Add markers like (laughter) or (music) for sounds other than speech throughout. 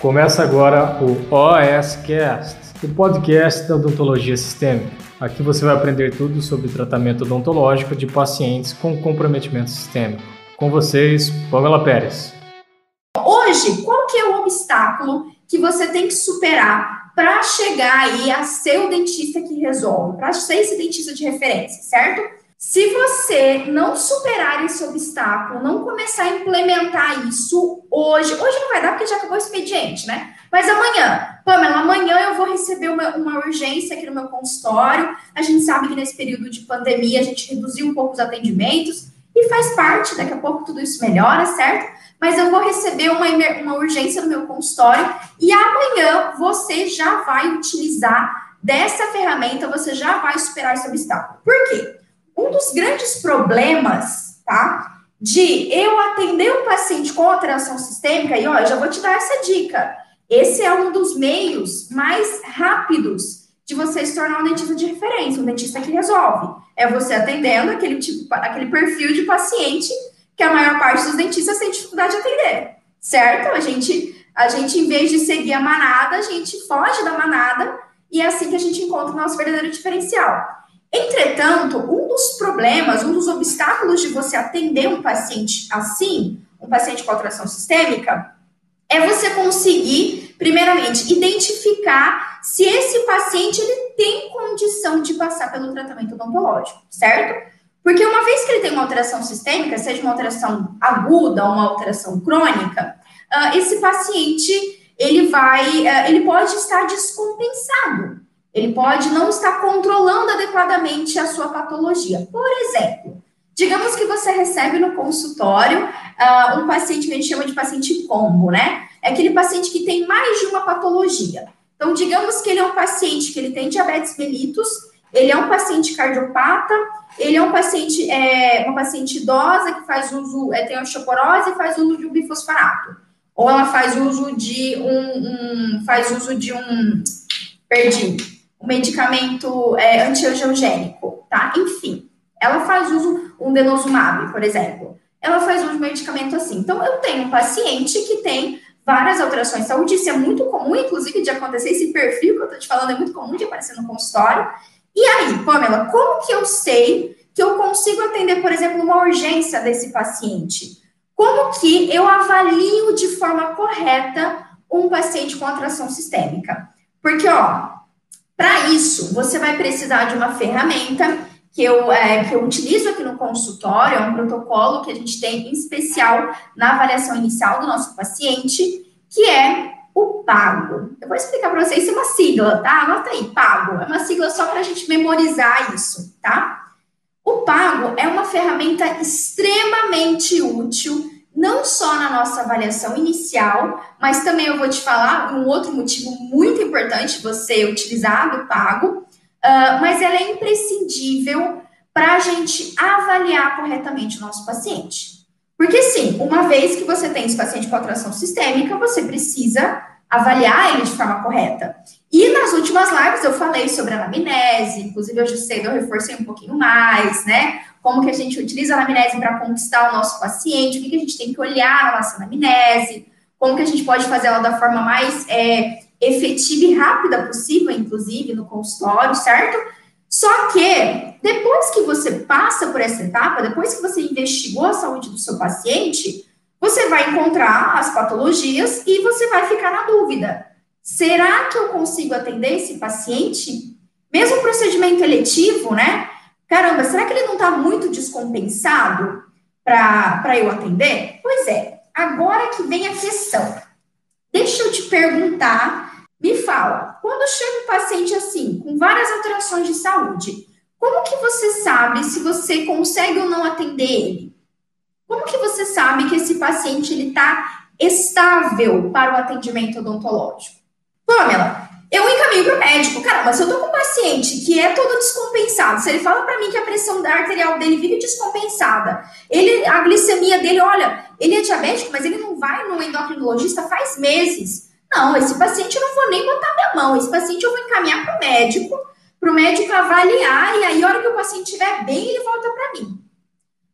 Começa agora o OSCast, o podcast da odontologia sistêmica. Aqui você vai aprender tudo sobre tratamento odontológico de pacientes com comprometimento sistêmico. Com vocês, Pamela Pérez. Hoje, qual que é o obstáculo que você tem que superar para chegar aí a ser o dentista que resolve, para ser esse dentista de referência, certo? Se você não superar esse obstáculo, não começar a implementar isso hoje, hoje não vai dar porque já acabou o expediente, né? Mas amanhã, Pamela, amanhã eu vou receber uma, uma urgência aqui no meu consultório. A gente sabe que nesse período de pandemia a gente reduziu um pouco os atendimentos e faz parte, daqui a pouco tudo isso melhora, certo? Mas eu vou receber uma, uma urgência no meu consultório e amanhã você já vai utilizar dessa ferramenta, você já vai superar esse obstáculo. Por quê? Um dos grandes problemas, tá? De eu atender um paciente com alteração sistêmica, e ó, eu já vou te dar essa dica. Esse é um dos meios mais rápidos de você se tornar um dentista de referência, um dentista que resolve. É você atendendo aquele tipo, aquele perfil de paciente que a maior parte dos dentistas tem dificuldade de atender, certo? A gente, a gente, em vez de seguir a manada, a gente foge da manada e é assim que a gente encontra o nosso verdadeiro diferencial. Entretanto, um dos problemas, um dos obstáculos de você atender um paciente assim, um paciente com alteração sistêmica, é você conseguir, primeiramente, identificar se esse paciente ele tem condição de passar pelo tratamento odontológico, certo? Porque uma vez que ele tem uma alteração sistêmica, seja uma alteração aguda ou uma alteração crônica, uh, esse paciente ele vai, uh, ele pode estar descompensado. Ele pode não estar controlando adequadamente a sua patologia. Por exemplo, digamos que você recebe no consultório uh, um paciente que a gente chama de paciente combo, né? É aquele paciente que tem mais de uma patologia. Então, digamos que ele é um paciente que ele tem diabetes mellitus, ele é um paciente cardiopata, ele é um paciente, é, uma paciente idosa que faz uso, é, tem osteoporose e faz uso de um bifosfonato. Ou ela faz uso de um, um faz uso de um, perdi, um medicamento é, antiangiogênico, tá? Enfim, ela faz uso, um denosumab, por exemplo. Ela faz uso de medicamento assim. Então, eu tenho um paciente que tem várias alterações de saúde, isso é muito comum, inclusive, de acontecer, esse perfil que eu tô te falando é muito comum de aparecer no consultório. E aí, Pamela, como que eu sei que eu consigo atender, por exemplo, uma urgência desse paciente? Como que eu avalio de forma correta um paciente com atração sistêmica? Porque, ó, para isso, você vai precisar de uma ferramenta que eu, é, que eu utilizo aqui no consultório, é um protocolo que a gente tem em especial na avaliação inicial do nosso paciente, que é o PAGO. Eu vou explicar para vocês, isso é uma sigla, tá? Anota aí, PAGO. É uma sigla só para a gente memorizar isso, tá? O PAGO é uma ferramenta extremamente útil não só na nossa avaliação inicial, mas também eu vou te falar um outro motivo muito importante você utilizar do pago, uh, mas ela é imprescindível para a gente avaliar corretamente o nosso paciente. Porque sim, uma vez que você tem esse paciente com atração sistêmica, você precisa avaliar ele de forma correta. E nas últimas lives eu falei sobre a anamnese, inclusive hoje cedo eu reforcei um pouquinho mais, né? Como que a gente utiliza a anamnese para conquistar o nosso paciente, o que, que, a gente tem que olhar na nossa anamnese, como que a gente pode fazer ela da forma mais é, efetiva e rápida possível, inclusive, no consultório, certo? Só que, depois que você passa por essa etapa, depois que você investigou a saúde do seu paciente, você vai encontrar as patologias e você vai ficar na dúvida. Será que eu consigo atender esse paciente? Mesmo procedimento eletivo, né? Caramba, será que ele não está muito descompensado para eu atender? Pois é, agora que vem a questão. Deixa eu te perguntar, me fala, quando chega um paciente assim, com várias alterações de saúde, como que você sabe se você consegue ou não atender ele? Como que você sabe que esse paciente ele está estável para o atendimento odontológico? Pamela, eu encaminho para o médico. Caramba, se eu tô com um paciente que é todo descompensado, se ele fala para mim que a pressão arterial dele vive descompensada, ele, a glicemia dele, olha, ele é diabético, mas ele não vai no endocrinologista faz meses. Não, esse paciente eu não vou nem botar minha mão, esse paciente eu vou encaminhar para o médico, para o médico avaliar, e aí, a hora que o paciente estiver bem, ele volta para mim.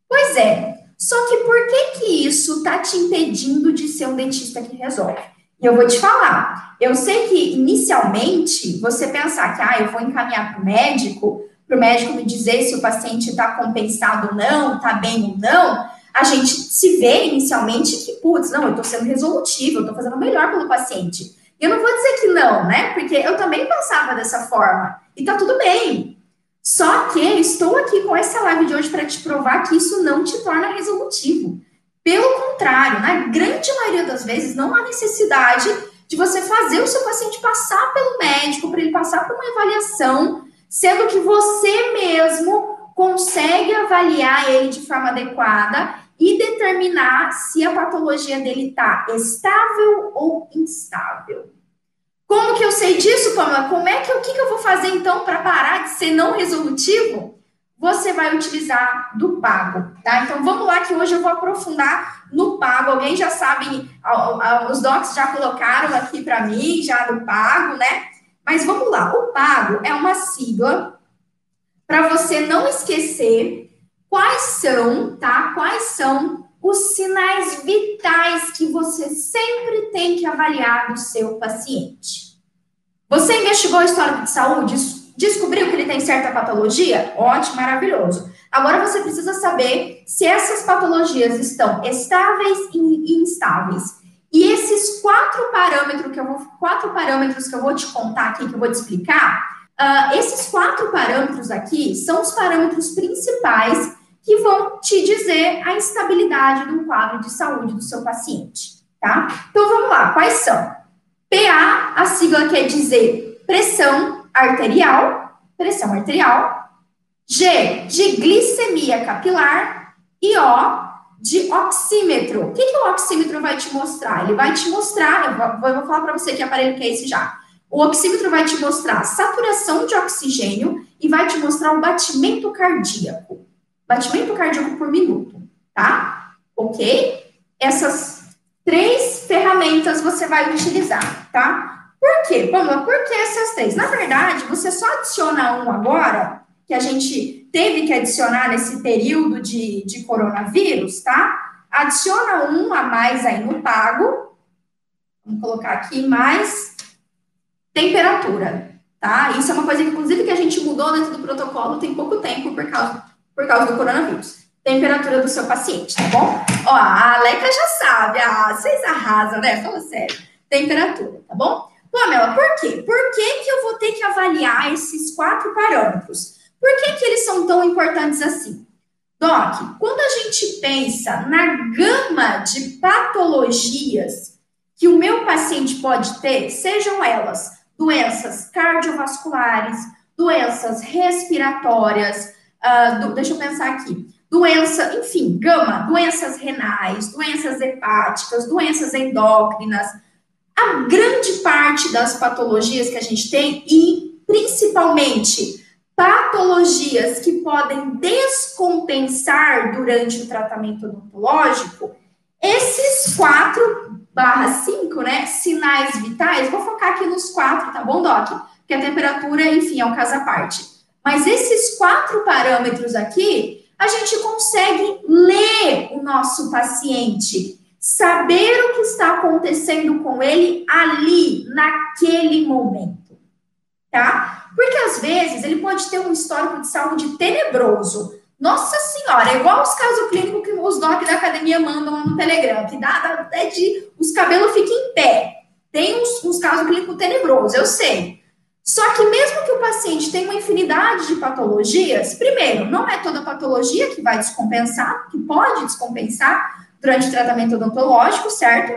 Pois é, só que por que que isso está te impedindo de ser um dentista que resolve? E eu vou te falar, eu sei que inicialmente você pensar que ah, eu vou encaminhar para o médico, para o médico me dizer se o paciente está compensado ou não, está bem ou não, a gente se vê inicialmente que, putz, não, eu estou sendo resolutivo, eu estou fazendo o melhor pelo paciente. E eu não vou dizer que não, né? Porque eu também pensava dessa forma. E tá tudo bem. Só que estou aqui com essa live de hoje para te provar que isso não te torna resolutivo. Pelo contrário, na grande maioria das vezes, não há necessidade de você fazer o seu paciente passar pelo médico, para ele passar por uma avaliação, sendo que você mesmo consegue avaliar ele de forma adequada e determinar se a patologia dele está estável ou instável. Como que eu sei disso, Pamela? Como é que o que, que eu vou fazer então para parar de ser não resolutivo? Você vai utilizar do pago, tá? Então vamos lá que hoje eu vou aprofundar no pago. Alguém já sabe, os docs já colocaram aqui para mim, já do pago, né? Mas vamos lá, o pago é uma sigla para você não esquecer quais são, tá? Quais são os sinais vitais que você sempre tem que avaliar do seu paciente. Você investigou o histórico de saúde? Descobriu que ele tem certa patologia? Ótimo, maravilhoso. Agora você precisa saber se essas patologias estão estáveis e instáveis. E esses quatro parâmetros que eu vou, quatro parâmetros que eu vou te contar aqui, que eu vou te explicar, uh, esses quatro parâmetros aqui são os parâmetros principais que vão te dizer a instabilidade do quadro de saúde do seu paciente, tá? Então vamos lá, quais são? PA, a sigla quer dizer pressão arterial, pressão arterial, G de glicemia capilar e O de oxímetro. O que, que o oxímetro vai te mostrar? Ele vai te mostrar, eu vou, eu vou falar para você que aparelho que é esse já. O oxímetro vai te mostrar saturação de oxigênio e vai te mostrar o batimento cardíaco. Batimento cardíaco por minuto, tá? Ok? Essas três ferramentas você vai utilizar, tá? Por quê? Pamela, por que essas três? Na verdade, você só adiciona um agora, que a gente teve que adicionar nesse período de, de coronavírus, tá? Adiciona um a mais aí no pago. Vamos colocar aqui mais temperatura, tá? Isso é uma coisa, inclusive, que a gente mudou dentro do protocolo tem pouco tempo por causa, por causa do coronavírus. Temperatura do seu paciente, tá bom? Ó, a Aleca já sabe, ah, vocês arrasam, né? Fala sério. Temperatura, tá bom? Pamela, por quê? Por que, que eu vou ter que avaliar esses quatro parâmetros? Por que, que eles são tão importantes assim? Doc, quando a gente pensa na gama de patologias que o meu paciente pode ter, sejam elas doenças cardiovasculares, doenças respiratórias, uh, do, deixa eu pensar aqui, doença, enfim, gama, doenças renais, doenças hepáticas, doenças endócrinas, a grande parte das patologias que a gente tem, e principalmente patologias que podem descompensar durante o tratamento odontológico, esses quatro barra cinco, né, sinais vitais, vou focar aqui nos quatro, tá bom, Doc? Porque a temperatura, enfim, é um caso à parte. Mas esses quatro parâmetros aqui, a gente consegue ler o nosso paciente saber o que está acontecendo com ele ali, naquele momento, tá? Porque às vezes ele pode ter um histórico de saúde tenebroso. Nossa senhora, é igual os casos clínicos que os doc da academia mandam no Telegram, que dá, até de os cabelos fiquem em pé. Tem uns, uns casos clínicos tenebrosos, eu sei. Só que mesmo que o paciente tenha uma infinidade de patologias, primeiro, não é toda patologia que vai descompensar, que pode descompensar, durante o tratamento odontológico, certo?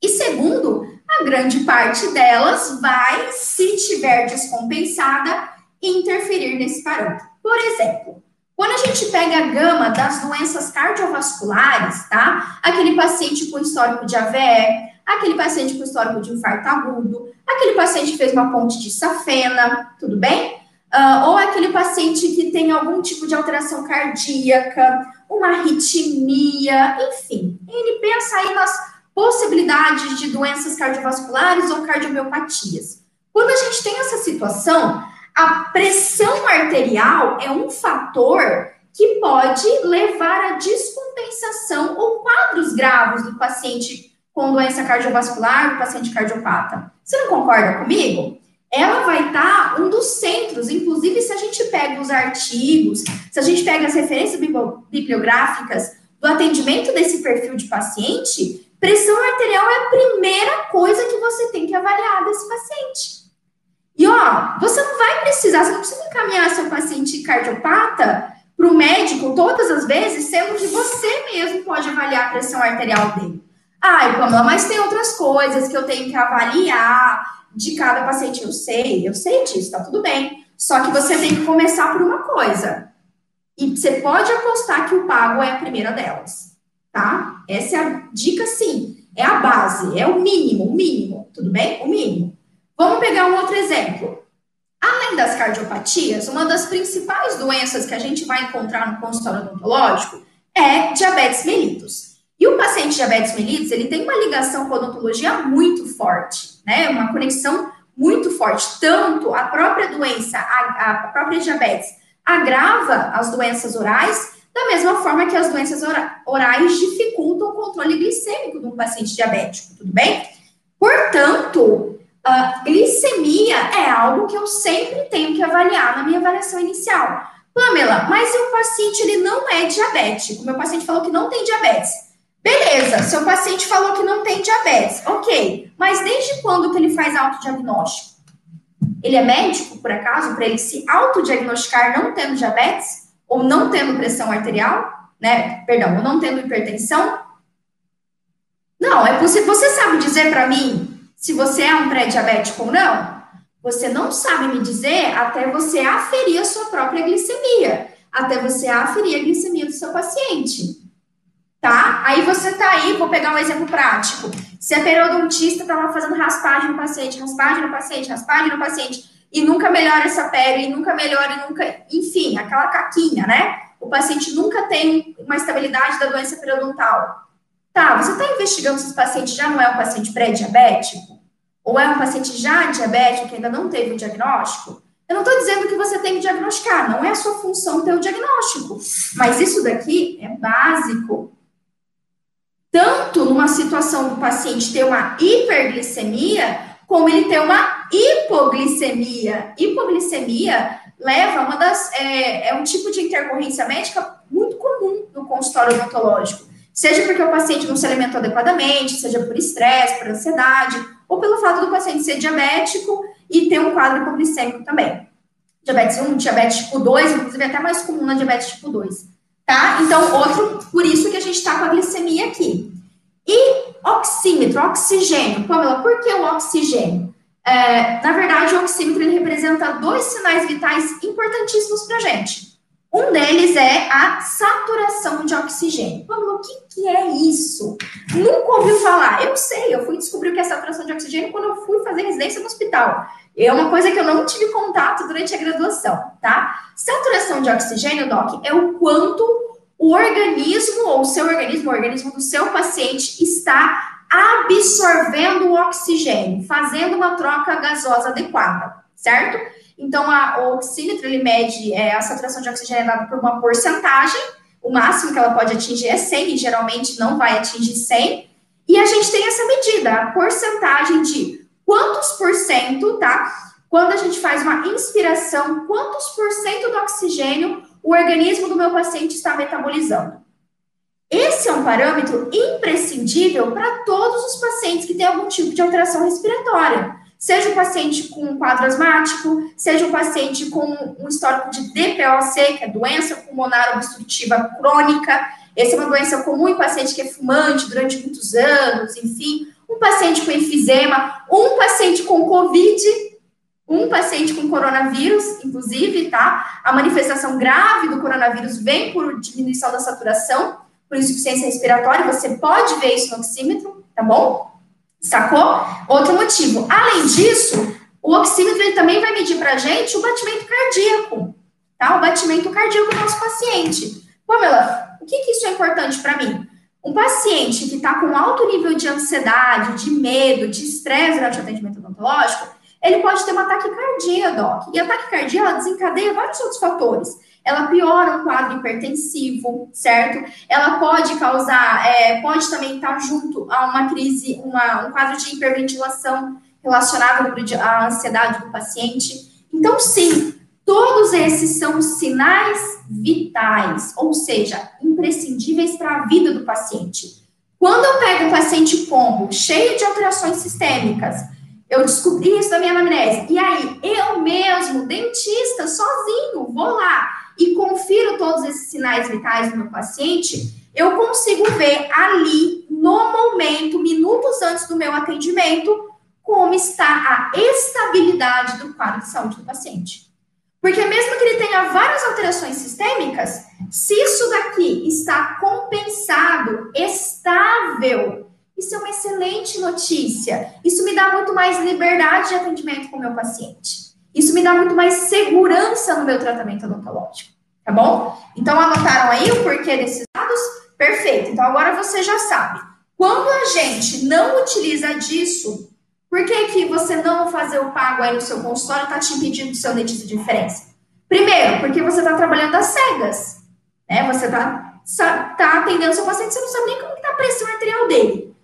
E segundo, a grande parte delas vai, se tiver descompensada, interferir nesse parâmetro. Por exemplo, quando a gente pega a gama das doenças cardiovasculares, tá? Aquele paciente com histórico de AVE, aquele paciente com histórico de infarto agudo, aquele paciente que fez uma ponte de safena, tudo bem? Uh, ou aquele paciente que tem algum tipo de alteração cardíaca, uma arritmia, enfim. Ele pensa aí nas possibilidades de doenças cardiovasculares ou cardiomiopatias. Quando a gente tem essa situação, a pressão arterial é um fator que pode levar à descompensação ou quadros graves do paciente com doença cardiovascular do paciente cardiopata. Você não concorda comigo? Ela vai estar tá um dos centros, inclusive se a gente pega os artigos, se a gente pega as referências bibliográficas do atendimento desse perfil de paciente, pressão arterial é a primeira coisa que você tem que avaliar desse paciente. E ó, você não vai precisar, você não precisa encaminhar seu paciente cardiopata para o médico todas as vezes, sendo que você mesmo pode avaliar a pressão arterial dele. Ai, Pamela, mas tem outras coisas que eu tenho que avaliar de cada paciente. Eu sei, eu sei disso, tá tudo bem. Só que você tem que começar por uma coisa. E você pode apostar que o pago é a primeira delas, tá? Essa é a dica, sim. É a base, é o mínimo, o mínimo, tudo bem? O mínimo. Vamos pegar um outro exemplo. Além das cardiopatias, uma das principais doenças que a gente vai encontrar no consultório odontológico é diabetes mellitus. E o paciente diabetes mellitus, ele tem uma ligação com a odontologia muito forte, né? Uma conexão muito forte. Tanto a própria doença, a, a própria diabetes, agrava as doenças orais, da mesma forma que as doenças orais dificultam o controle glicêmico de um paciente diabético, tudo bem? Portanto, a glicemia é algo que eu sempre tenho que avaliar na minha avaliação inicial. Pamela, mas o paciente ele não é diabético. Meu paciente falou que não tem diabetes. Beleza, seu paciente falou que não tem diabetes. Ok, mas desde quando que ele faz autodiagnóstico? Ele é médico, por acaso, para ele se autodiagnosticar não tendo diabetes? Ou não tendo pressão arterial? Né? Perdão, ou não tendo hipertensão? Não, é você, você sabe dizer para mim se você é um pré-diabético ou não? Você não sabe me dizer até você aferir a sua própria glicemia, até você aferir a glicemia do seu paciente. Tá? Aí você tá aí, vou pegar um exemplo prático. Se a periodontista tá lá fazendo raspagem no paciente, raspagem no paciente, raspagem no paciente, e nunca melhora essa pele, e nunca melhora, e nunca, enfim, aquela caquinha, né? O paciente nunca tem uma estabilidade da doença periodontal. Tá, você está investigando se esse paciente já não é um paciente pré-diabético? Ou é um paciente já diabético que ainda não teve o diagnóstico? Eu não estou dizendo que você tem que diagnosticar, não é a sua função ter o diagnóstico. Mas isso daqui é básico. Tanto numa situação do paciente ter uma hiperglicemia, como ele ter uma hipoglicemia. Hipoglicemia leva uma das. É, é um tipo de intercorrência médica muito comum no consultório odontológico. Seja porque o paciente não se alimentou adequadamente, seja por estresse, por ansiedade, ou pelo fato do paciente ser diabético e ter um quadro hipoglicêmico também. Diabetes 1, diabetes tipo 2, inclusive é até mais comum na diabetes tipo 2. Tá? Então, outro, por isso que a gente está com a glicemia aqui. E oxímetro, oxigênio. Pamela, por que o oxigênio? É, na verdade, o oxímetro ele representa dois sinais vitais importantíssimos para a gente. Um deles é a saturação de oxigênio. Pamela, o que, que é isso? Nunca ouviu falar. Eu sei, eu fui descobrir o que é saturação de oxigênio quando eu fui fazer residência no hospital. É uma coisa que eu não tive contato durante a graduação, tá? Saturação de oxigênio, Doc, é o quanto o organismo, ou seu organismo, o organismo do seu paciente, está absorvendo o oxigênio, fazendo uma troca gasosa adequada, certo? Então, a, o oxímetro, ele mede é, a saturação de oxigênio é dada por uma porcentagem, o máximo que ela pode atingir é 100, e geralmente não vai atingir 100, e a gente tem essa medida, a porcentagem de quantos por cento, tá? Quando a gente faz uma inspiração, quantos por cento do oxigênio o organismo do meu paciente está metabolizando. Esse é um parâmetro imprescindível para todos os pacientes que têm algum tipo de alteração respiratória. Seja o paciente com um quadro asmático, seja o paciente com um histórico de DPOC, que é doença pulmonar obstrutiva crônica. Essa é uma doença comum em paciente que é fumante durante muitos anos, enfim. Um paciente com enfisema, um paciente com Covid, um paciente com coronavírus, inclusive, tá? A manifestação grave do coronavírus vem por diminuição da saturação, por insuficiência respiratória, você pode ver isso no oxímetro, tá bom? Sacou? Outro motivo. Além disso, o oxímetro ele também vai medir para a gente o batimento cardíaco, tá? O batimento cardíaco do nosso paciente. Pamela, o que, que isso é importante para mim? Um paciente que está com alto nível de ansiedade, de medo, de estresse durante o atendimento odontológico, ele pode ter uma taquicardia, doc. E a taquicardia, ela desencadeia vários outros fatores. ela piora um quadro hipertensivo, certo? Ela pode causar, é, pode também estar junto a uma crise, uma, um quadro de hiperventilação relacionado à ansiedade do paciente. Então, sim, todos esses são sinais vitais, ou seja, imprescindíveis para a vida do paciente. Quando eu pego um paciente combo, cheio de alterações sistêmicas, eu descobri isso da minha anamnese. E aí, eu mesmo, dentista, sozinho, vou lá e confiro todos esses sinais vitais do meu paciente, eu consigo ver ali, no momento, minutos antes do meu atendimento, como está a estabilidade do quadro de saúde do paciente. Porque mesmo que ele tenha várias alterações sistêmicas, se isso daqui está compensado, estável, isso é uma excelente notícia. Isso me dá muito mais liberdade de atendimento com o meu paciente. Isso me dá muito mais segurança no meu tratamento odontológico. Tá bom? Então, anotaram aí o porquê desses dados? Perfeito. Então, agora você já sabe. Quando a gente não utiliza disso, por que, que você não fazer o pago aí no seu consultório está te impedindo do seu dentista de diferença? Primeiro, porque você está trabalhando às cegas. Né? Você está tá atendendo seu paciente, você não sabe nem como está a pressão arterial dele.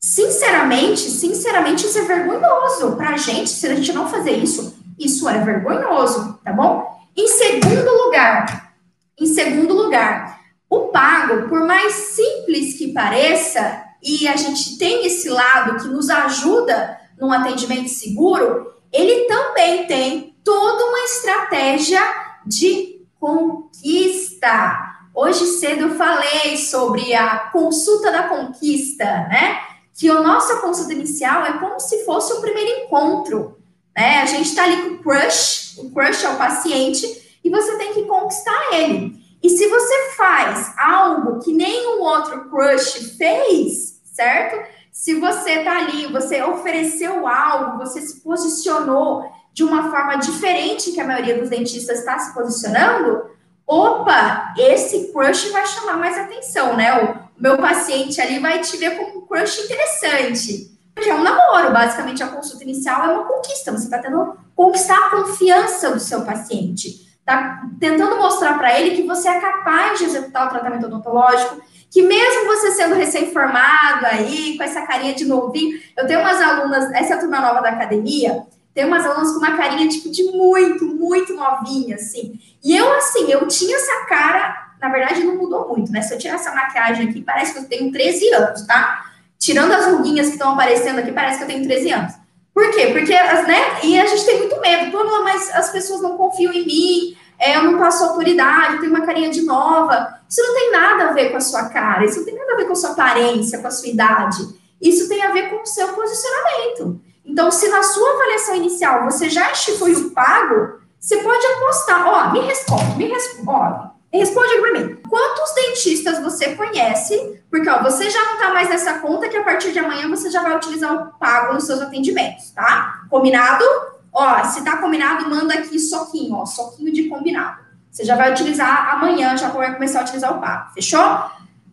Sinceramente, sinceramente, isso é vergonhoso para a gente. Se a gente não fazer isso, isso é vergonhoso, tá bom? Em segundo lugar, em segundo lugar, o pago, por mais simples que pareça, e a gente tem esse lado que nos ajuda num atendimento seguro, ele também tem toda uma estratégia de conquista. Hoje cedo eu falei sobre a consulta da conquista, né? que a nossa consulta inicial é como se fosse o primeiro encontro. Né? A gente está ali com o crush, o crush é o paciente, e você tem que conquistar ele. E se você faz algo que nenhum outro crush fez, certo? Se você está ali, você ofereceu algo, você se posicionou de uma forma diferente que a maioria dos dentistas está se posicionando, opa, esse crush vai chamar mais atenção, né? O meu paciente ali vai te ver como um crush interessante. Porque é um namoro, basicamente a consulta inicial é uma conquista. Você está tentando conquistar a confiança do seu paciente. Está tentando mostrar para ele que você é capaz de executar o tratamento odontológico, que mesmo sendo recém-formado aí, com essa carinha de novinho, eu tenho umas alunas, essa é a turma nova da academia, tem umas alunas com uma carinha, tipo, de muito, muito novinha, assim. E eu, assim, eu tinha essa cara, na verdade, não mudou muito, né? Se eu tirar essa maquiagem aqui, parece que eu tenho 13 anos, tá? Tirando as ruguinhas que estão aparecendo aqui, parece que eu tenho 13 anos. Por quê? Porque, né? E a gente tem muito medo. Pô, mas as pessoas não confiam em mim, é, não passo autoridade, eu tenho uma carinha de nova. Isso não tem nada a ver com a sua cara, isso não tem nada a ver com a sua aparência, com a sua idade. Isso tem a ver com o seu posicionamento. Então, se na sua avaliação inicial você já instituiu pago, você pode apostar. Ó, me responde, me responde. Responde para mim. Quantos dentistas você conhece? Porque ó, você já não está mais nessa conta que a partir de amanhã você já vai utilizar o pago nos seus atendimentos, tá? Combinado? Ó, se tá combinado, manda aqui soquinho, ó, soquinho de combinado. Você já vai utilizar amanhã, já vai começar a utilizar o pago, fechou?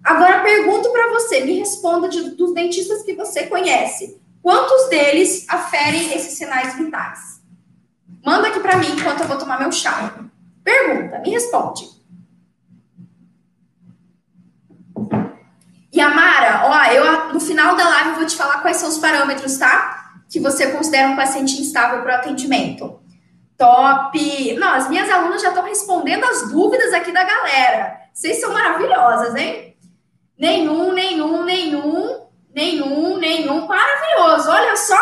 Agora pergunto para você, me responda de, dos dentistas que você conhece. Quantos deles aferem esses sinais vitais? Manda aqui para mim enquanto eu vou tomar meu chá. Pergunta, me responde. E Amara, ó, eu no final da live eu vou te falar quais são os parâmetros, tá? Que você considera um paciente instável para o atendimento. Top! Não, as minhas alunas já estão respondendo as dúvidas aqui da galera. Vocês são maravilhosas, hein? Nenhum, nenhum, nenhum. Nenhum, nenhum. Maravilhoso. Olha só.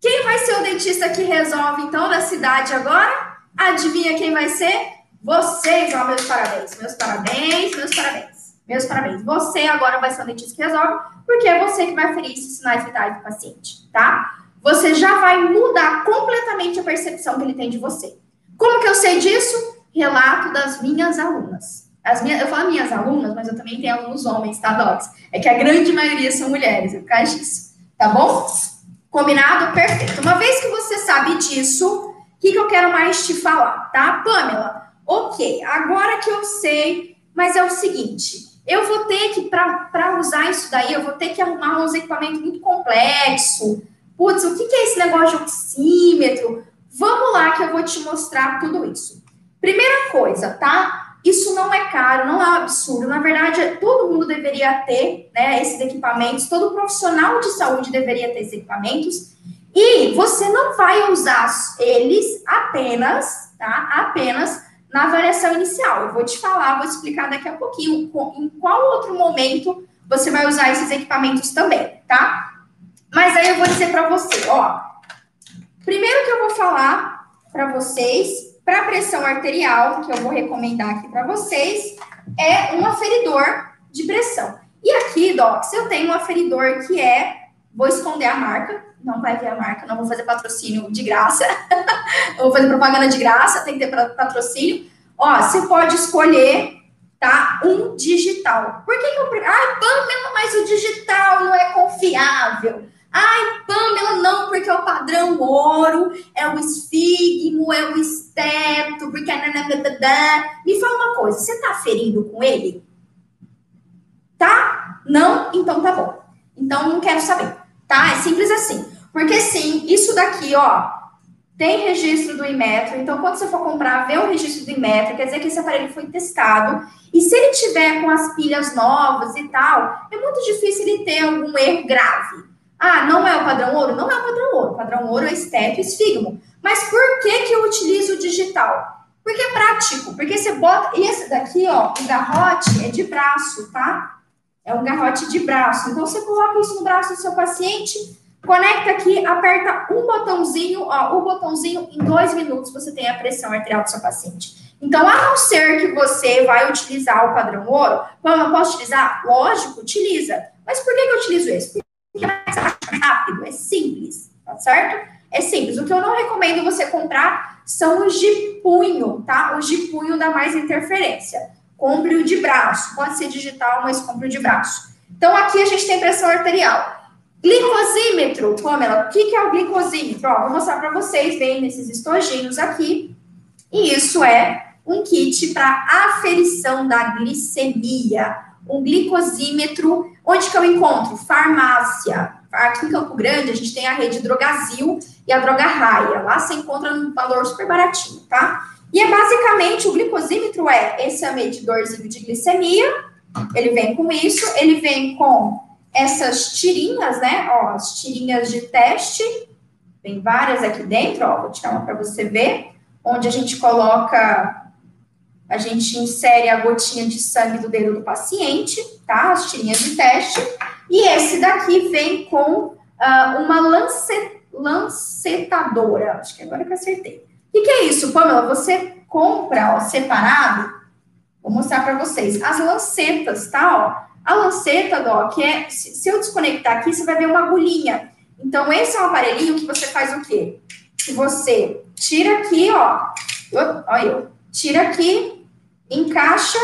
Quem vai ser o dentista que resolve, então, da cidade agora? Adivinha quem vai ser? Vocês, ó, meus parabéns. Meus parabéns, meus parabéns. Meus parabéns. Você agora vai ser o dentista que resolve, porque é você que vai ferir esses sinais vitais do paciente, tá? Você já vai mudar completamente a percepção que ele tem de você. Como que eu sei disso? Relato das minhas alunas. As minhas, eu falo minhas alunas, mas eu também tenho alunos homens, tá, Docs? É que a grande maioria são mulheres, é por causa disso, tá bom? Combinado? Perfeito. Uma vez que você sabe disso, o que, que eu quero mais te falar, tá? Pamela, ok, agora que eu sei, mas é o seguinte, eu vou ter que, para usar isso daí, eu vou ter que arrumar uns equipamentos muito complexo. Putz, o que, que é esse negócio de oxímetro? Vamos lá que eu vou te mostrar tudo isso. Primeira coisa, tá? Isso não é caro, não é um absurdo. Na verdade, todo mundo deveria ter né, esses equipamentos, todo profissional de saúde deveria ter esses equipamentos. E você não vai usar eles apenas, tá? Apenas na avaliação inicial. Eu vou te falar, vou explicar daqui a pouquinho em qual outro momento você vai usar esses equipamentos também, tá? Mas aí eu vou dizer para você, ó. Primeiro que eu vou falar para vocês para pressão arterial, que eu vou recomendar aqui para vocês, é um aferidor de pressão. E aqui, Docs, eu tenho um aferidor que é, vou esconder a marca, não vai ver a marca, não vou fazer patrocínio de graça, (laughs) vou fazer propaganda de graça, tem que ter patrocínio. Ó, você pode escolher, tá, um digital. Por que, que eu... Ai, Pamela, mas o digital não é confiável. Ai, Pamela, não, porque é o padrão ouro, é o esfigmo, é o esteto, porque é... Me fala uma coisa, você tá ferindo com ele? Tá? Não? Então tá bom. Então não quero saber, tá? É simples assim. Porque sim, isso daqui, ó, tem registro do Inmetro. Então, quando você for comprar, vê o registro do Inmetro, quer dizer que esse aparelho foi testado. E se ele tiver com as pilhas novas e tal, é muito difícil ele ter algum erro grave. Ah, não é o padrão ouro? Não é o padrão ouro. O padrão ouro é esteto e esfigmo. Mas por que, que eu utilizo o digital? Porque é prático. Porque você bota. Esse daqui, ó, o garrote é de braço, tá? É um garrote de braço. Então, você coloca isso no braço do seu paciente, conecta aqui, aperta um botãozinho, ó, o botãozinho, em dois minutos você tem a pressão arterial do seu paciente. Então, a não ser que você vai utilizar o padrão ouro, eu posso utilizar? Lógico, utiliza. Mas por que, que eu utilizo esse? Porque é mais rápido, é simples, tá certo? É simples. O que eu não recomendo você comprar são os de punho, tá? Os de punho dá mais interferência. Compre o de braço. Pode ser digital, mas compre o de braço. Então, aqui a gente tem pressão arterial. Glicosímetro, Pamela, o que é o glicosímetro? Ó, vou mostrar para vocês, vem nesses estojinhos aqui. E isso é um kit para aferição da glicemia. Um glicosímetro Onde que eu encontro? Farmácia. Aqui em Campo Grande, a gente tem a rede Drogazil e a Droga Raia. Lá você encontra num valor super baratinho, tá? E é basicamente, o glicosímetro é esse medidorzinho de glicemia. Ele vem com isso. Ele vem com essas tirinhas, né? Ó, as tirinhas de teste. Tem várias aqui dentro, ó. Vou tirar uma para você ver. Onde a gente coloca a gente insere a gotinha de sangue do dedo do paciente, tá? As tirinhas de teste. E esse daqui vem com uh, uma lance, lancetadora. Acho que agora que eu acertei. O que, que é isso, Pamela? Você compra, ó, separado. Vou mostrar para vocês. As lancetas, tá? Ó. A lanceta, Doc, é. Se eu desconectar aqui, você vai ver uma agulhinha. Então, esse é um aparelhinho que você faz o quê? Que você tira aqui, ó. Olha eu tira aqui, encaixa,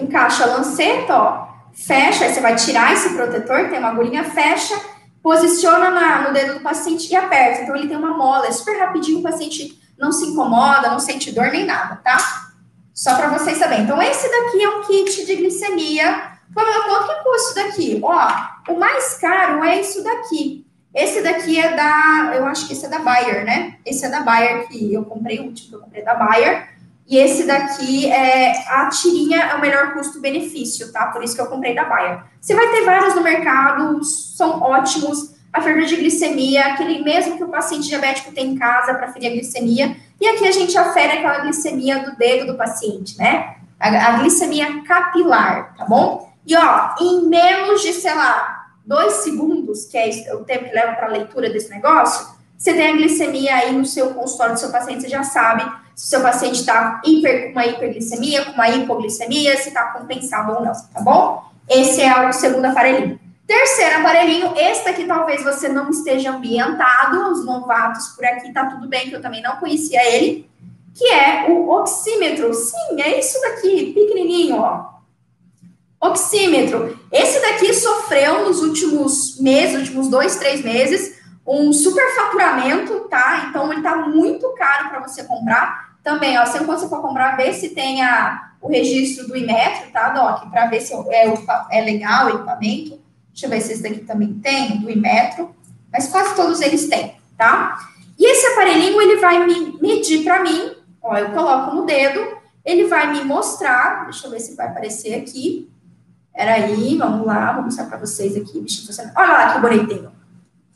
encaixa a lanceta, ó, fecha, aí você vai tirar esse protetor, tem uma agulhinha, fecha, posiciona na, no dedo do paciente e aperta. Então, ele tem uma mola, é super rapidinho, o paciente não se incomoda, não sente dor nem nada, tá? Só para vocês saberem. Então, esse daqui é um kit de glicemia. Pamela, quanto que custa isso daqui? Ó, o mais caro é isso daqui. Esse daqui é da, eu acho que esse é da Bayer, né? Esse é da Bayer que eu comprei, o último que eu comprei da Bayer. E esse daqui é a tirinha é o melhor custo-benefício, tá? Por isso que eu comprei da Bayer. Você vai ter vários no mercado, são ótimos. A ferida de glicemia, aquele mesmo que o paciente diabético tem em casa para ferir a glicemia. E aqui a gente afere aquela glicemia do dedo do paciente, né? A, a glicemia capilar, tá bom? E ó, em menos de, sei lá, dois segundos, que é o tempo que leva para a leitura desse negócio, você tem a glicemia aí no seu consultório do seu paciente, você já sabe se o seu paciente está hiper, com uma hiperglicemia, com uma hipoglicemia, se está compensado ou não, tá bom? Esse é o segundo aparelhinho. Terceiro aparelhinho, esse daqui talvez você não esteja ambientado, os novatos por aqui tá tudo bem, que eu também não conhecia ele, que é o oxímetro. Sim, é isso daqui, pequenininho, ó. Oxímetro. Esse daqui sofreu nos últimos meses, últimos dois, três meses, um superfaturamento, tá? Então ele tá muito caro para você comprar. Também, ó, sempre quando você for comprar, vê se tem a, o registro do Imetro, tá, Doc? Para ver se é, é legal o equipamento. Deixa eu ver se esse daqui também tem, do Imetro. Mas quase todos eles têm, tá? E esse aparelhinho, ele vai me medir para mim, ó, eu coloco no dedo, ele vai me mostrar, deixa eu ver se vai aparecer aqui. Peraí, vamos lá, vou mostrar para vocês aqui. Olha lá que bonitinho.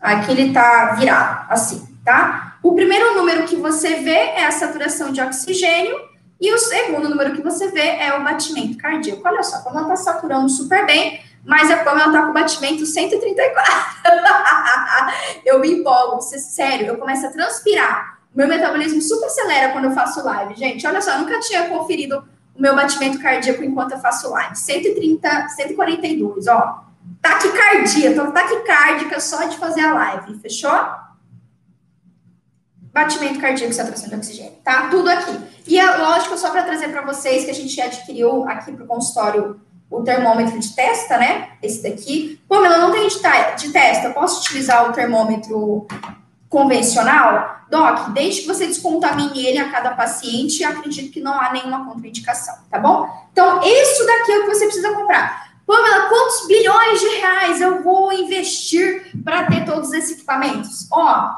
Aqui ele tá virado, assim, tá? O primeiro número que você vê é a saturação de oxigênio e o segundo número que você vê é o batimento cardíaco. Olha só, como ela tá saturando super bem, mas a Pamela tá com batimento 134. (laughs) eu me empolgo, sério, eu começo a transpirar. Meu metabolismo super acelera quando eu faço live. Gente, olha só, eu nunca tinha conferido o meu batimento cardíaco enquanto eu faço live. 130, 142, ó. Taquicardia, tô taquicárdica só de fazer a live, fechou? Batimento cardíaco saturação de oxigênio, tá? Tudo aqui. E é lógico, só para trazer para vocês que a gente adquiriu aqui para o consultório o termômetro de testa, né? Esse daqui. Pô, mas não tem de, de testa, eu posso utilizar o termômetro convencional? Doc, desde que você descontamine ele a cada paciente, acredito que não há nenhuma contraindicação, tá bom? Então, isso daqui é o que você precisa comprar. Pamela, quantos bilhões de reais eu vou investir para ter todos esses equipamentos? Ó,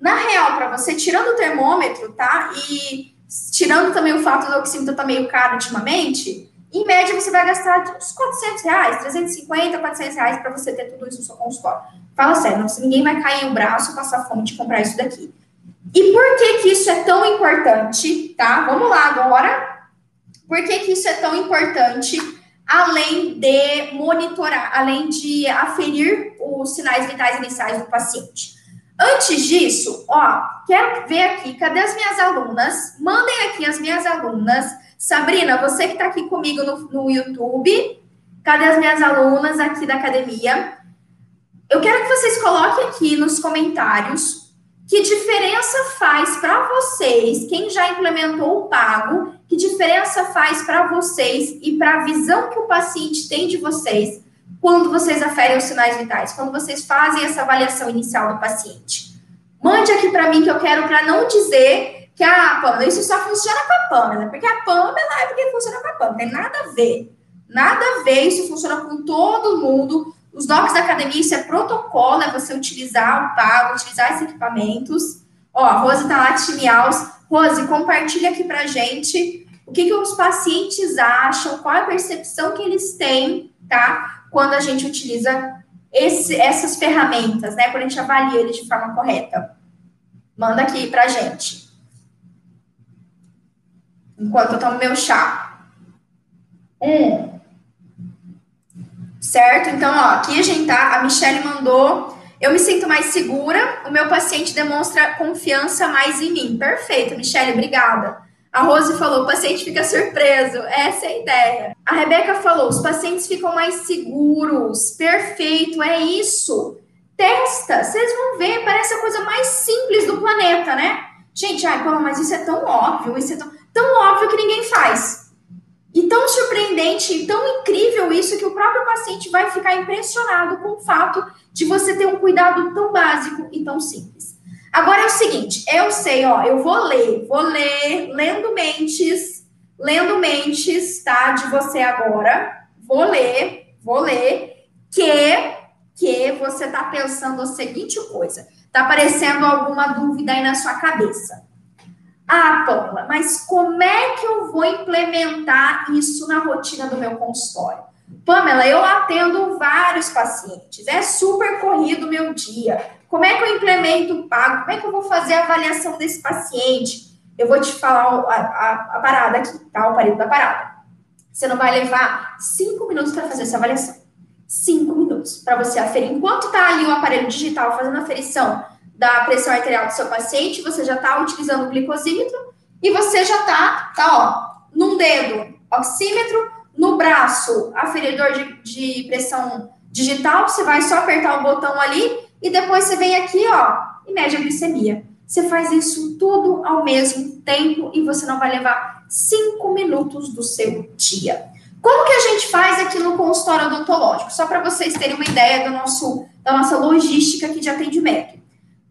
na real, para você, tirando o termômetro, tá? E tirando também o fato do oxímetro tá meio caro ultimamente, em média, você vai gastar uns 400 reais, 350, 400 reais para você ter tudo isso no seu consultório. Fala sério, ninguém vai cair o braço, passar fome de comprar isso daqui. E por que que isso é tão importante, tá? Vamos lá agora. Por que que isso é tão importante, além de monitorar, além de aferir os sinais vitais iniciais do paciente? Antes disso, ó, quero ver aqui, cadê as minhas alunas? Mandem aqui as minhas alunas Sabrina, você que está aqui comigo no, no YouTube, cadê as minhas alunas aqui da academia? Eu quero que vocês coloquem aqui nos comentários que diferença faz para vocês, quem já implementou o pago, que diferença faz para vocês e para a visão que o paciente tem de vocês quando vocês aferem os sinais vitais, quando vocês fazem essa avaliação inicial do paciente. Mande aqui para mim que eu quero para não dizer que a Pamela, isso só funciona com a Pamela, porque a Pamela é porque funciona com a Pamela, tem nada a ver. Nada a ver, isso funciona com todo mundo. Os docs da academia, isso é protocolo, é você utilizar o pago, utilizar esses equipamentos. Ó, a Rose tá lá de Miaus. Rose, compartilha aqui pra gente o que, que os pacientes acham, qual a percepção que eles têm, tá? Quando a gente utiliza esse, essas ferramentas, né? Quando a gente avalia eles de forma correta. Manda aqui pra gente enquanto eu tomo meu chá. Um. Certo? Então, ó, aqui a gente tá, a Michelle mandou. Eu me sinto mais segura, o meu paciente demonstra confiança mais em mim. Perfeito, Michelle, obrigada. A Rose falou, o paciente fica surpreso. Essa é a ideia. A Rebeca falou, os pacientes ficam mais seguros. Perfeito, é isso. Testa, vocês vão ver, parece a coisa mais simples do planeta, né? Gente, ai, pô, mas isso é tão óbvio, isso é tão tão óbvio que ninguém faz. E tão surpreendente, e tão incrível isso que o próprio paciente vai ficar impressionado com o fato de você ter um cuidado tão básico e tão simples. Agora é o seguinte, eu sei, ó, eu vou ler, vou ler, lendo mentes, lendo mentes, tá, de você agora, vou ler, vou ler, que, que você tá pensando a seguinte coisa, tá aparecendo alguma dúvida aí na sua cabeça. Ah, Pamela, mas como é que eu vou implementar isso na rotina do meu consultório? Pamela, eu atendo vários pacientes, é super corrido o meu dia. Como é que eu implemento o pago? Como é que eu vou fazer a avaliação desse paciente? Eu vou te falar a, a, a parada aqui, tá? O período da parada. Você não vai levar cinco minutos para fazer essa avaliação. Cinco minutos para você aferir. Enquanto tá ali o aparelho digital fazendo a aferição da pressão arterial do seu paciente, você já está utilizando o glicosímetro e você já está, tá, ó, num dedo, oxímetro, no braço, aferidor de, de pressão digital, você vai só apertar o botão ali e depois você vem aqui, ó, e mede a glicemia. Você faz isso tudo ao mesmo tempo e você não vai levar cinco minutos do seu dia. Como que a gente faz aqui no consultório odontológico? Só para vocês terem uma ideia do nosso, da nossa logística aqui de atendimento.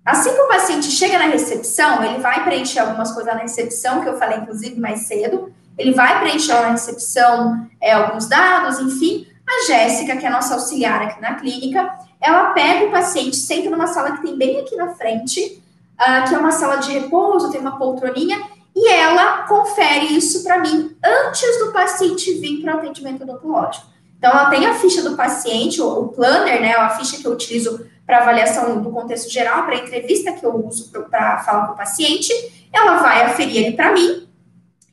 Assim que o paciente chega na recepção, ele vai preencher algumas coisas na recepção, que eu falei inclusive mais cedo, ele vai preencher na recepção é, alguns dados, enfim. A Jéssica, que é a nossa auxiliar aqui na clínica, ela pega o paciente, senta numa sala que tem bem aqui na frente, uh, que é uma sala de repouso, tem uma poltroninha, e ela confere isso para mim antes do paciente vir para o atendimento odontológico. Então, ela tem a ficha do paciente, o planner, né, a ficha que eu utilizo para avaliação do contexto geral, para a entrevista que eu uso para falar com o paciente, ela vai aferir ele para mim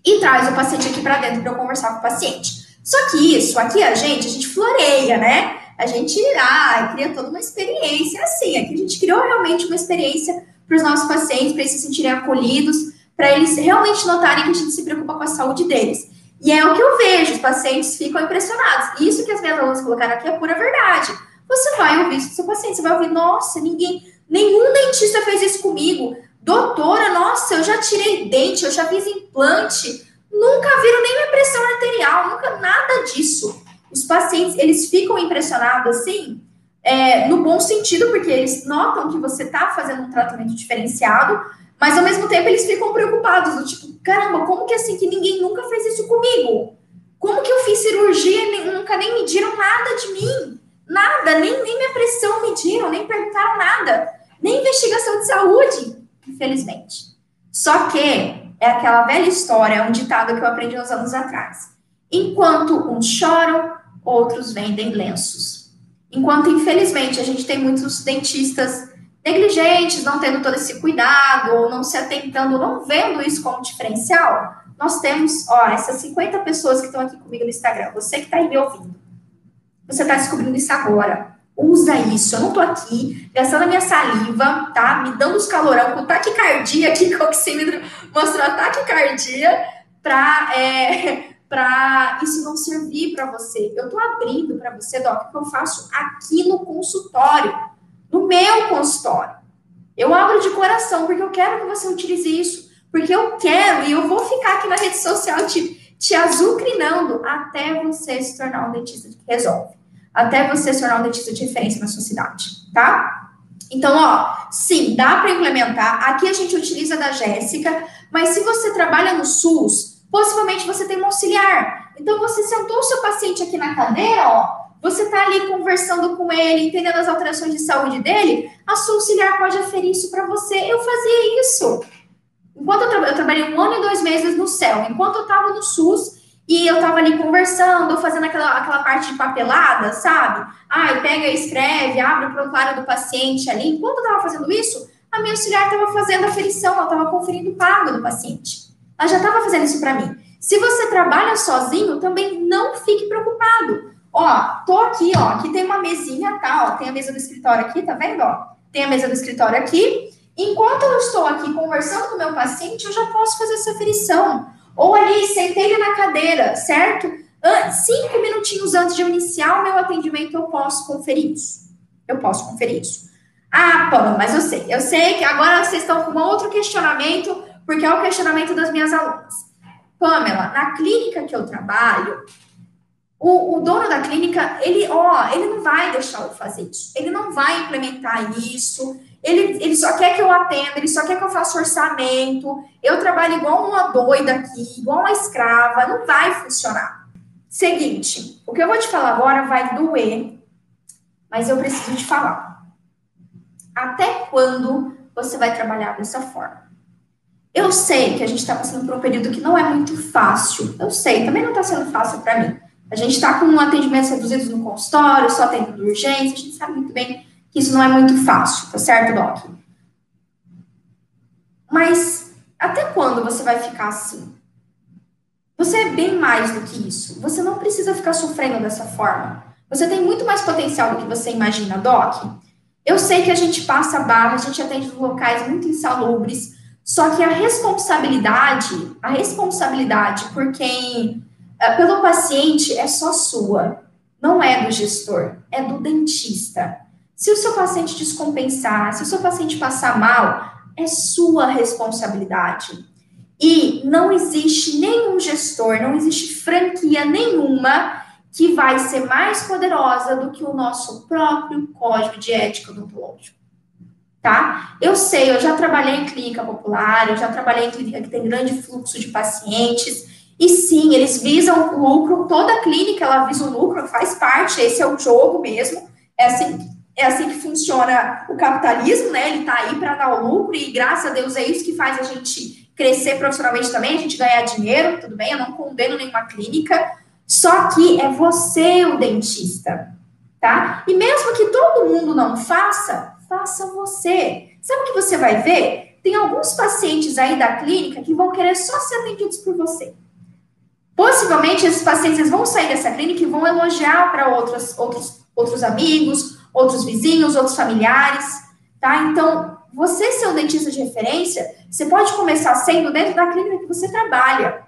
e traz o paciente aqui para dentro para eu conversar com o paciente. Só que isso, aqui a gente, a gente floreia, né? A gente ah, cria toda uma experiência assim. Aqui a gente criou realmente uma experiência para os nossos pacientes, para eles se sentirem acolhidos, para eles realmente notarem que a gente se preocupa com a saúde deles. E é o que eu vejo, os pacientes ficam impressionados. Isso que as minhas alunas colocaram aqui é pura verdade. Você vai ouvir isso do seu paciente, você vai ouvir, nossa, ninguém, nenhum dentista fez isso comigo. Doutora, nossa, eu já tirei dente, eu já fiz implante, nunca viram nem minha pressão arterial, nunca nada disso. Os pacientes, eles ficam impressionados assim, é, no bom sentido, porque eles notam que você está fazendo um tratamento diferenciado, mas ao mesmo tempo eles ficam preocupados, do tipo, caramba, como que assim que ninguém nunca fez isso comigo? Como que eu fiz cirurgia e nunca nem mediram nada de mim? Nada, nem, nem minha pressão mediram, nem perguntaram nada, nem investigação de saúde, infelizmente. Só que é aquela velha história, um ditado que eu aprendi uns anos atrás. Enquanto uns choram, outros vendem lenços. Enquanto, infelizmente, a gente tem muitos dentistas negligentes, não tendo todo esse cuidado, ou não se atentando, não vendo isso como diferencial, nós temos, ó, essas 50 pessoas que estão aqui comigo no Instagram, você que está aí me ouvindo, você está descobrindo isso agora. Usa isso. Eu não tô aqui gastando a minha saliva, tá? Me dando os calorão com taquicardia aqui, (laughs) que o oxímetro mostrou a taquicardia, para é, (laughs) para isso não servir para você. Eu tô abrindo para você, Doc, que eu faço aqui no consultório no meu consultório. Eu abro de coração, porque eu quero que você utilize isso, porque eu quero e eu vou ficar aqui na rede social te, te azucrinando até você se tornar um dentista que resolve, até você se tornar um dentista de referência na sua cidade, tá? Então, ó, sim, dá para implementar. Aqui a gente utiliza da Jéssica, mas se você trabalha no SUS, possivelmente você tem um auxiliar. Então, você sentou o seu paciente aqui na cadeira, ó, você está ali conversando com ele, entendendo as alterações de saúde dele, a sua auxiliar pode aferir isso para você. Eu fazia isso. Enquanto eu, tra eu, trabalhei um ano e dois meses no céu, enquanto eu estava no SUS e eu estava ali conversando, fazendo aquela, aquela parte de papelada, sabe? Ai, pega escreve, abre o prontuário do paciente ali. Enquanto eu estava fazendo isso, a minha auxiliar estava fazendo a aferição, ela estava conferindo o pago do paciente. Ela já estava fazendo isso para mim. Se você trabalha sozinho, também não fique preocupado Ó, tô aqui, ó. Aqui tem uma mesinha, tá? Ó, tem a mesa do escritório aqui, tá vendo? Ó, tem a mesa do escritório aqui. Enquanto eu estou aqui conversando com o meu paciente, eu já posso fazer essa aferição. Ou ali, sentei na cadeira, certo? Cinco minutinhos antes de eu iniciar o meu atendimento, eu posso conferir isso. Eu posso conferir isso. Ah, Pamela, mas eu sei. Eu sei que agora vocês estão com um outro questionamento, porque é o questionamento das minhas alunas. Pamela, na clínica que eu trabalho, o, o, dono da clínica, ele, ó, ele não vai deixar eu fazer isso. Ele não vai implementar isso. Ele, ele só quer que eu atenda, ele só quer que eu faça orçamento. Eu trabalho igual uma doida aqui, igual uma escrava. Não vai funcionar. Seguinte, o que eu vou te falar agora vai doer, mas eu preciso te falar. Até quando você vai trabalhar dessa forma? Eu sei que a gente está passando por um período que não é muito fácil. Eu sei, também não está sendo fácil para mim. A gente está com atendimentos reduzidos no consultório, só atendendo urgência, a gente sabe muito bem isso não é muito fácil, tá certo, Doc? Mas até quando você vai ficar assim? Você é bem mais do que isso. Você não precisa ficar sofrendo dessa forma. Você tem muito mais potencial do que você imagina, Doc. Eu sei que a gente passa barra, a gente atende locais muito insalubres, só que a responsabilidade, a responsabilidade por quem é, pelo paciente é só sua, não é do gestor, é do dentista. Se o seu paciente descompensar, se o seu paciente passar mal, é sua responsabilidade. E não existe nenhum gestor, não existe franquia nenhuma que vai ser mais poderosa do que o nosso próprio código de ética odontológico. Tá? Eu sei, eu já trabalhei em clínica popular, eu já trabalhei em clínica que tem grande fluxo de pacientes, e sim, eles visam o lucro, toda clínica ela visa o lucro, faz parte, esse é o jogo mesmo. É assim, é assim que funciona o capitalismo, né? Ele está aí para dar o lucro e graças a Deus é isso que faz a gente crescer profissionalmente também, a gente ganhar dinheiro, tudo bem? Eu não condeno nenhuma clínica, só que é você o dentista, tá? E mesmo que todo mundo não faça, faça você. Sabe o que você vai ver? Tem alguns pacientes aí da clínica que vão querer só ser atendidos por você. Possivelmente esses pacientes vão sair dessa clínica e vão elogiar para outros, outros, outros amigos, outros vizinhos, outros familiares, tá? Então, você ser um dentista de referência, você pode começar sendo dentro da clínica que você trabalha.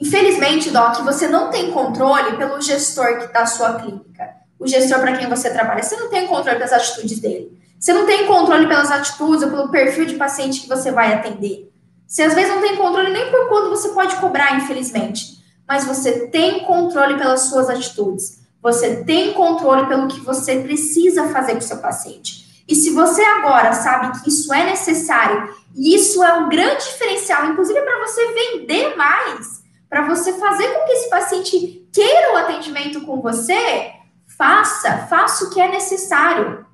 Infelizmente, Doc, você não tem controle pelo gestor da sua clínica. O gestor para quem você trabalha, você não tem controle das atitudes dele. Você não tem controle pelas atitudes ou pelo perfil de paciente que você vai atender. Você às vezes não tem controle nem por quando você pode cobrar, infelizmente. Mas você tem controle pelas suas atitudes. Você tem controle pelo que você precisa fazer com o seu paciente. E se você agora sabe que isso é necessário, e isso é um grande diferencial, inclusive para você vender mais, para você fazer com que esse paciente queira o atendimento com você, faça, faça o que é necessário.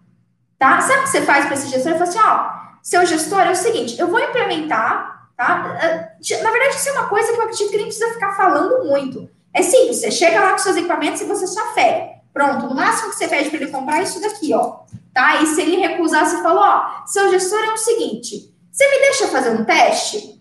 Tá? Sabe o que você faz para esse gestor? Ele fala assim: ó, seu gestor é o seguinte, eu vou implementar, tá? Na verdade, isso é uma coisa que eu acredito que nem precisa ficar falando muito. É simples, você chega lá com seus equipamentos e você só fere. Pronto, no máximo que você pede para ele comprar é isso daqui, ó. Tá? E se ele recusar, você fala, ó, seu gestor é o seguinte, você me deixa fazer um teste?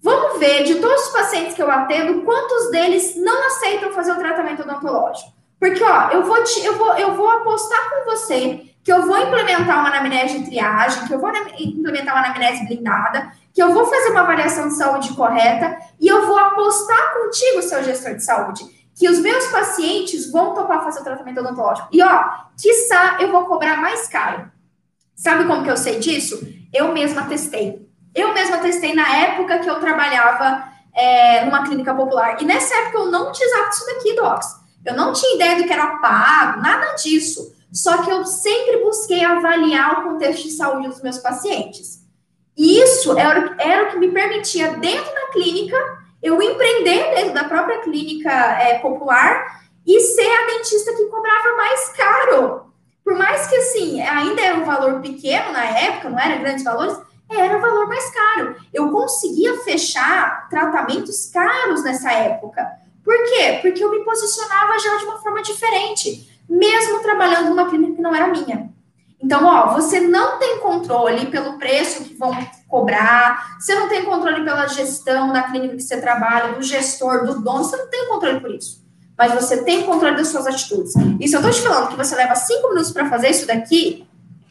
Vamos ver de todos os pacientes que eu atendo, quantos deles não aceitam fazer o tratamento odontológico. Porque, ó, eu vou, te, eu vou, eu vou apostar com você que eu vou implementar uma anamnese de triagem, que eu vou implementar uma anamnese blindada, que eu vou fazer uma avaliação de saúde correta e eu vou apostar contigo, seu gestor de saúde, que os meus pacientes vão topar fazer o tratamento odontológico. E ó, quiçá eu vou cobrar mais caro. Sabe como que eu sei disso? Eu mesma testei. Eu mesma testei na época que eu trabalhava é, numa clínica popular. E nessa época eu não utilizava isso daqui, Docs. Eu não tinha ideia do que era pago, nada disso. Só que eu sempre busquei avaliar o contexto de saúde dos meus pacientes. Isso era, era o que me permitia, dentro da clínica, eu empreender dentro da própria clínica é, popular e ser a dentista que cobrava mais caro. Por mais que, assim, ainda era um valor pequeno na época, não era grandes valores, era o valor mais caro. Eu conseguia fechar tratamentos caros nessa época. Por quê? Porque eu me posicionava já de uma forma diferente, mesmo trabalhando numa clínica que não era minha. Então, ó, você não tem controle pelo preço que vão cobrar, você não tem controle pela gestão da clínica que você trabalha, do gestor, do dono, você não tem controle por isso. Mas você tem controle das suas atitudes. E se eu tô te falando que você leva cinco minutos para fazer isso daqui,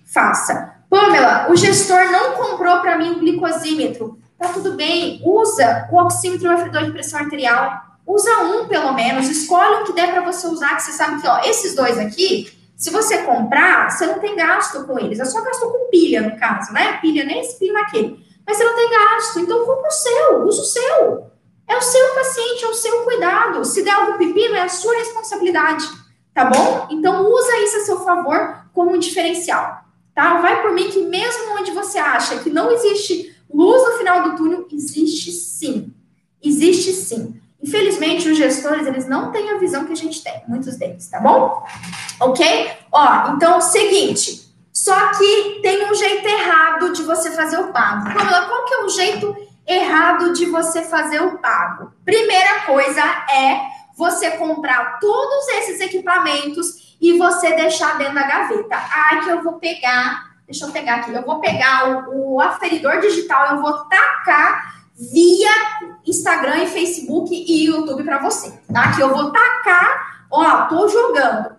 faça. Pamela, o gestor não comprou para mim um glicosímetro. Tá tudo bem, usa o oxímetro e o afridor de pressão arterial. Usa um, pelo menos, escolhe o que der para você usar, que você sabe que, ó, esses dois aqui, se você comprar, você não tem gasto com eles. É só gasto com pilha, no caso, né? Pilha nesse, pilha naquele. Mas você não tem gasto. Então, compra o seu, usa o seu. É o seu paciente, é o seu cuidado. Se der algum pepino, é a sua responsabilidade. Tá bom? Então, usa isso a seu favor como um diferencial. Tá? Vai por mim que mesmo onde você acha que não existe luz no final do túnel, existe sim. Existe sim. Infelizmente, os gestores, eles não têm a visão que a gente tem, muitos deles, tá bom? Ok? Ó, então, seguinte, só que tem um jeito errado de você fazer o pago. Pamela, qual que é o jeito errado de você fazer o pago? Primeira coisa é você comprar todos esses equipamentos e você deixar dentro da gaveta. Ah, que eu vou pegar, deixa eu pegar aqui, eu vou pegar o, o aferidor digital, eu vou tacar via Instagram e Facebook e YouTube para você, tá? Que eu vou tacar, ó, tô jogando.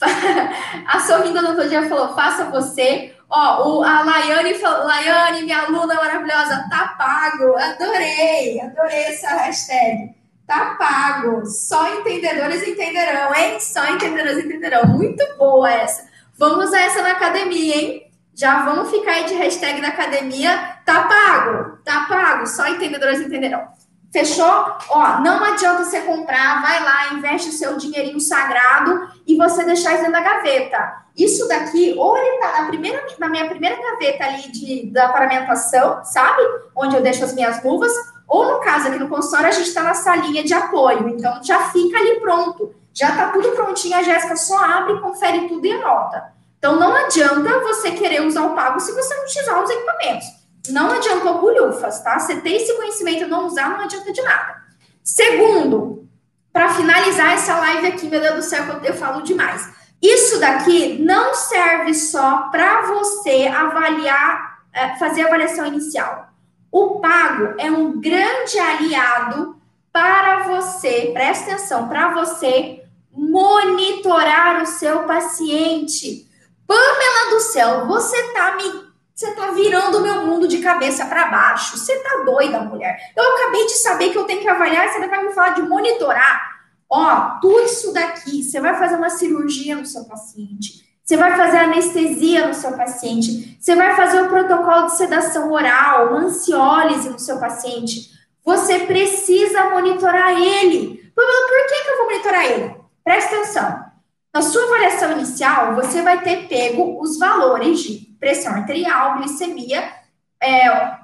(laughs) a Sorrindo no outro dia falou, faça você. Ó, o, a Laiane falou, Laiane, minha aluna maravilhosa, tá pago. Adorei, adorei essa hashtag. Tá pago. Só entendedores entenderão, hein? Só entendedores entenderão. Muito boa essa. Vamos usar essa na academia, hein? Já vamos ficar aí de hashtag na academia. Tá pago, tá pago. Só entendedores entenderão. Fechou? Ó, não adianta você comprar, vai lá, investe o seu dinheirinho sagrado e você deixar isso dentro da gaveta. Isso daqui, ou ele tá na, primeira, na minha primeira gaveta ali de, da paramentação, sabe? Onde eu deixo as minhas luvas, ou no caso aqui no consultório, a gente está na salinha de apoio, então já fica ali pronto. Já tá tudo prontinho, a Jéssica só abre, confere tudo e anota. Então, não adianta você querer usar o pago se você não utilizar os equipamentos. Não adiantou bulhufas, tá? Você ter esse conhecimento e não usar, não adianta de nada. Segundo, para finalizar essa live aqui, meu Deus do céu, eu falo demais. Isso daqui não serve só para você avaliar, é, fazer a avaliação inicial. O pago é um grande aliado para você, presta atenção, para você monitorar o seu paciente. Pamela do céu, você tá me você tá virando o meu mundo de cabeça para baixo. Você tá doida, mulher. Eu acabei de saber que eu tenho que avaliar, você vai me falar de monitorar. Ó, tudo isso daqui, você vai fazer uma cirurgia no seu paciente. Você vai fazer anestesia no seu paciente. Você vai fazer o protocolo de sedação oral, uma ansiólise no seu paciente. Você precisa monitorar ele. Pamela, por que, que eu vou monitorar ele? Presta atenção. Na sua avaliação inicial, você vai ter pego os valores de pressão arterial, glicemia, é,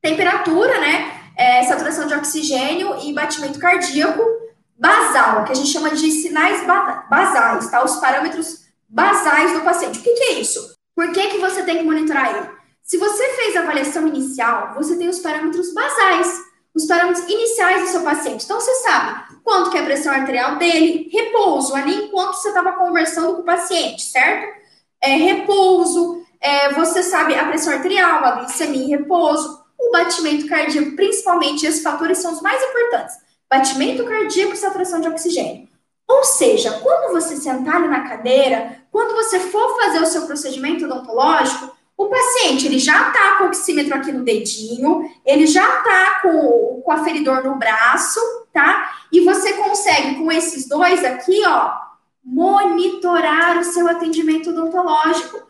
temperatura, né? É, saturação de oxigênio e batimento cardíaco basal, que a gente chama de sinais basais, tá? Os parâmetros basais do paciente. O que, que é isso? Por que, que você tem que monitorar ele? Se você fez a avaliação inicial, você tem os parâmetros basais, os parâmetros iniciais do seu paciente. Então, você sabe quanto que é a pressão arterial dele, repouso, ali enquanto você estava conversando com o paciente, certo? É, repouso, é, você sabe a pressão arterial, a glicemia repouso, o batimento cardíaco, principalmente, esses fatores são os mais importantes. Batimento cardíaco e saturação de oxigênio. Ou seja, quando você sentar na cadeira, quando você for fazer o seu procedimento odontológico, o paciente ele já está com o oxímetro aqui no dedinho, ele já está com, com o aferidor no braço, tá? E você consegue, com esses dois aqui, ó, monitorar o seu atendimento odontológico.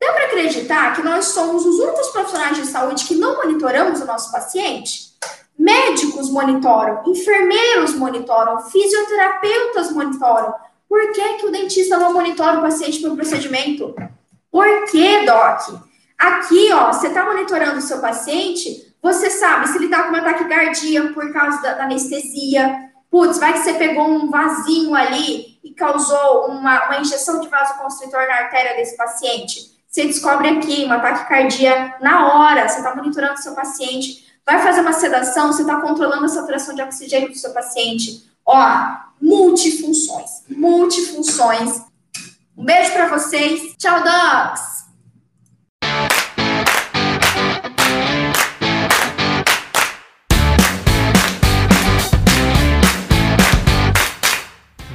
Dá para acreditar que nós somos os únicos profissionais de saúde que não monitoramos o nosso paciente? Médicos monitoram, enfermeiros monitoram, fisioterapeutas monitoram. Por que, que o dentista não monitora o paciente para o procedimento? Por que, Doc? Aqui, ó, você está monitorando o seu paciente, você sabe se ele está com uma taquicardia por causa da, da anestesia. Putz, vai que você pegou um vasinho ali e causou uma, uma injeção de vasoconstritor na artéria desse paciente. Você descobre aqui uma taquicardia na hora, você está monitorando o seu paciente. Vai fazer uma sedação, você está controlando a saturação de oxigênio do seu paciente. Ó, multifunções, multifunções. Um beijo para vocês. Tchau, docs!